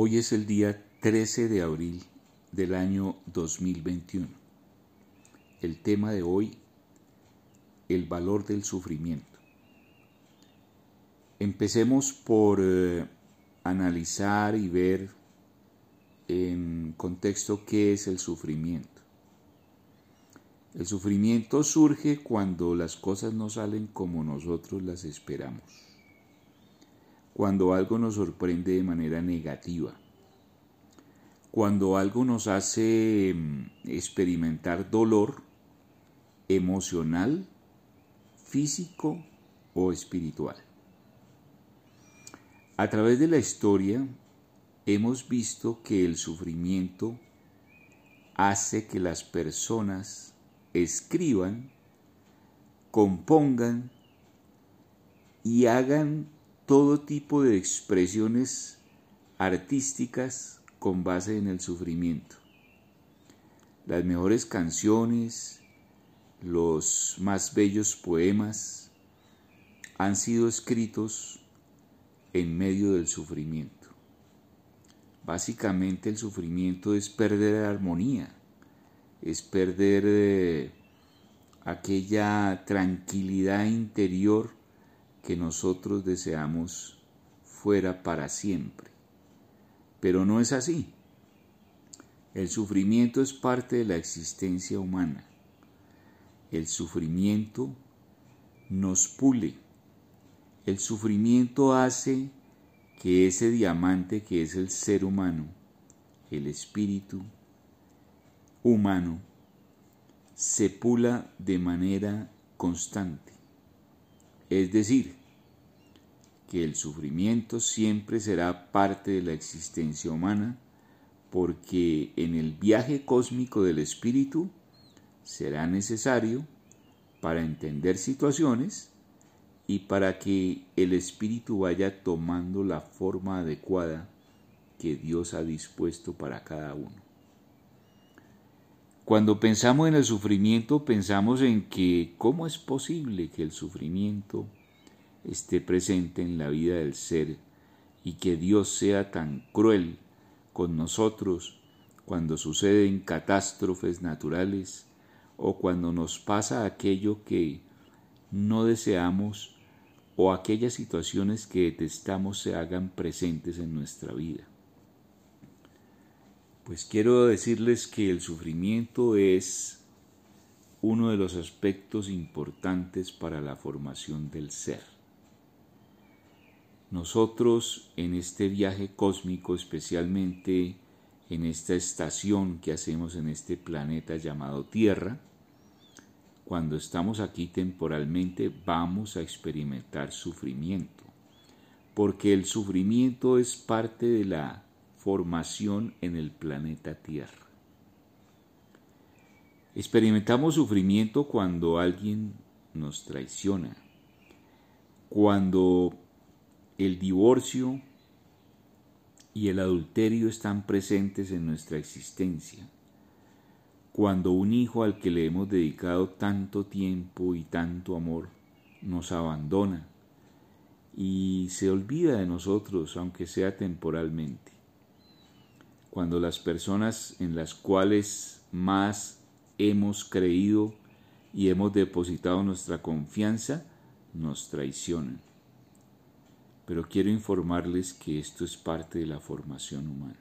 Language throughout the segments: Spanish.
Hoy es el día 13 de abril del año 2021. El tema de hoy, el valor del sufrimiento. Empecemos por eh, analizar y ver en contexto qué es el sufrimiento. El sufrimiento surge cuando las cosas no salen como nosotros las esperamos, cuando algo nos sorprende de manera negativa, cuando algo nos hace mm, experimentar dolor emocional, físico o espiritual. A través de la historia hemos visto que el sufrimiento hace que las personas escriban, compongan y hagan todo tipo de expresiones artísticas con base en el sufrimiento. Las mejores canciones, los más bellos poemas han sido escritos en medio del sufrimiento. Básicamente el sufrimiento es perder armonía, es perder eh, aquella tranquilidad interior que nosotros deseamos fuera para siempre. Pero no es así. El sufrimiento es parte de la existencia humana. El sufrimiento nos pule. El sufrimiento hace que ese diamante que es el ser humano, el espíritu humano, se pula de manera constante. Es decir, que el sufrimiento siempre será parte de la existencia humana porque en el viaje cósmico del espíritu será necesario para entender situaciones y para que el espíritu vaya tomando la forma adecuada que Dios ha dispuesto para cada uno. Cuando pensamos en el sufrimiento, pensamos en que cómo es posible que el sufrimiento esté presente en la vida del ser y que Dios sea tan cruel con nosotros cuando suceden catástrofes naturales o cuando nos pasa aquello que no deseamos o aquellas situaciones que detestamos se hagan presentes en nuestra vida. Pues quiero decirles que el sufrimiento es uno de los aspectos importantes para la formación del ser. Nosotros en este viaje cósmico, especialmente en esta estación que hacemos en este planeta llamado Tierra, cuando estamos aquí temporalmente vamos a experimentar sufrimiento, porque el sufrimiento es parte de la en el planeta Tierra. Experimentamos sufrimiento cuando alguien nos traiciona, cuando el divorcio y el adulterio están presentes en nuestra existencia cuando un hijo al que le hemos dedicado tanto tiempo y tanto amor nos abandona y se olvida de nosotros, aunque sea temporalmente. Cuando las personas en las cuales más hemos creído y hemos depositado nuestra confianza nos traicionan. Pero quiero informarles que esto es parte de la formación humana.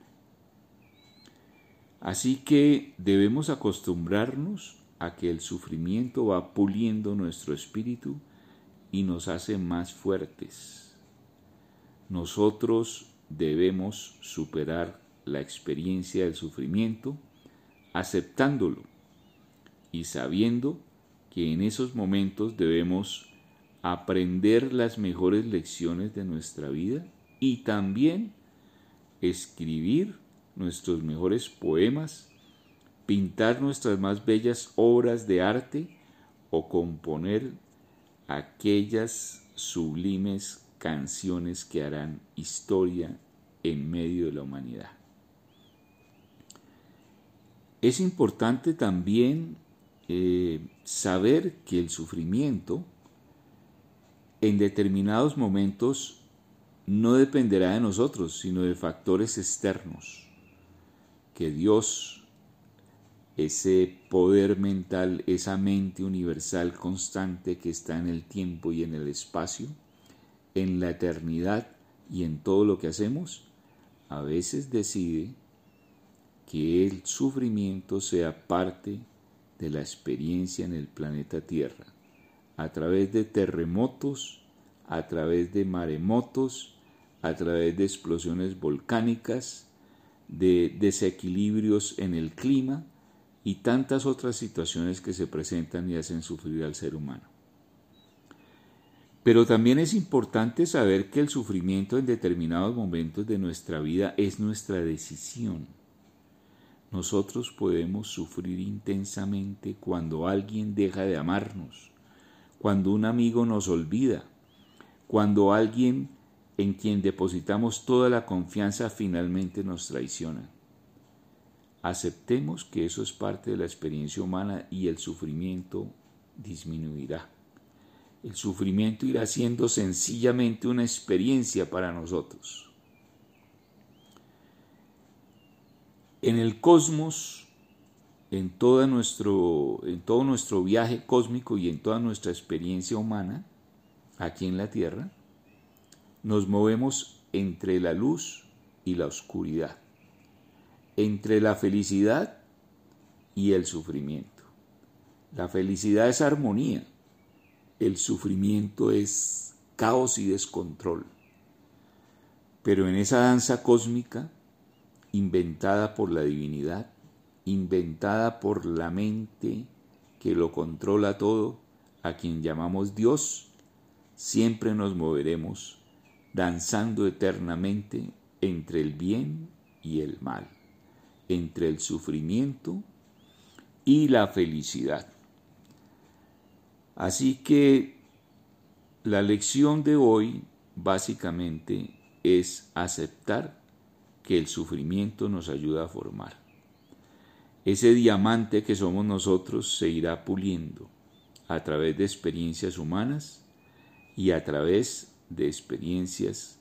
Así que debemos acostumbrarnos a que el sufrimiento va puliendo nuestro espíritu y nos hace más fuertes. Nosotros debemos superar la experiencia del sufrimiento aceptándolo y sabiendo que en esos momentos debemos aprender las mejores lecciones de nuestra vida y también escribir nuestros mejores poemas, pintar nuestras más bellas obras de arte o componer aquellas sublimes canciones que harán historia en medio de la humanidad. Es importante también eh, saber que el sufrimiento en determinados momentos no dependerá de nosotros, sino de factores externos, que Dios, ese poder mental, esa mente universal constante que está en el tiempo y en el espacio, en la eternidad y en todo lo que hacemos, a veces decide que el sufrimiento sea parte de la experiencia en el planeta Tierra, a través de terremotos, a través de maremotos, a través de explosiones volcánicas, de desequilibrios en el clima y tantas otras situaciones que se presentan y hacen sufrir al ser humano. Pero también es importante saber que el sufrimiento en determinados momentos de nuestra vida es nuestra decisión. Nosotros podemos sufrir intensamente cuando alguien deja de amarnos, cuando un amigo nos olvida, cuando alguien en quien depositamos toda la confianza finalmente nos traiciona. Aceptemos que eso es parte de la experiencia humana y el sufrimiento disminuirá. El sufrimiento irá siendo sencillamente una experiencia para nosotros. En el cosmos, en, nuestro, en todo nuestro viaje cósmico y en toda nuestra experiencia humana, aquí en la Tierra, nos movemos entre la luz y la oscuridad, entre la felicidad y el sufrimiento. La felicidad es armonía, el sufrimiento es caos y descontrol. Pero en esa danza cósmica, inventada por la divinidad, inventada por la mente que lo controla todo, a quien llamamos Dios, siempre nos moveremos danzando eternamente entre el bien y el mal, entre el sufrimiento y la felicidad. Así que la lección de hoy básicamente es aceptar que el sufrimiento nos ayuda a formar. Ese diamante que somos nosotros se irá puliendo a través de experiencias humanas y a través de experiencias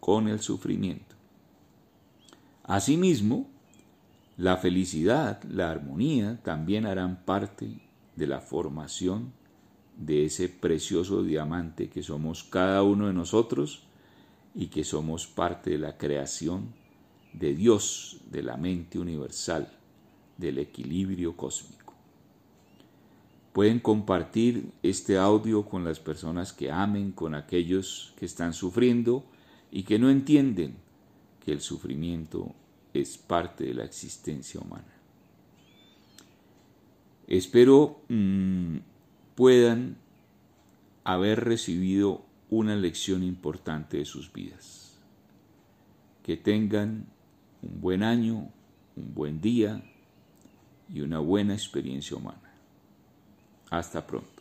con el sufrimiento. Asimismo, la felicidad, la armonía también harán parte de la formación de ese precioso diamante que somos cada uno de nosotros y que somos parte de la creación de Dios, de la mente universal, del equilibrio cósmico. Pueden compartir este audio con las personas que amen, con aquellos que están sufriendo y que no entienden que el sufrimiento es parte de la existencia humana. Espero mm, puedan haber recibido una lección importante de sus vidas. Que tengan un buen año, un buen día y una buena experiencia humana. Hasta pronto.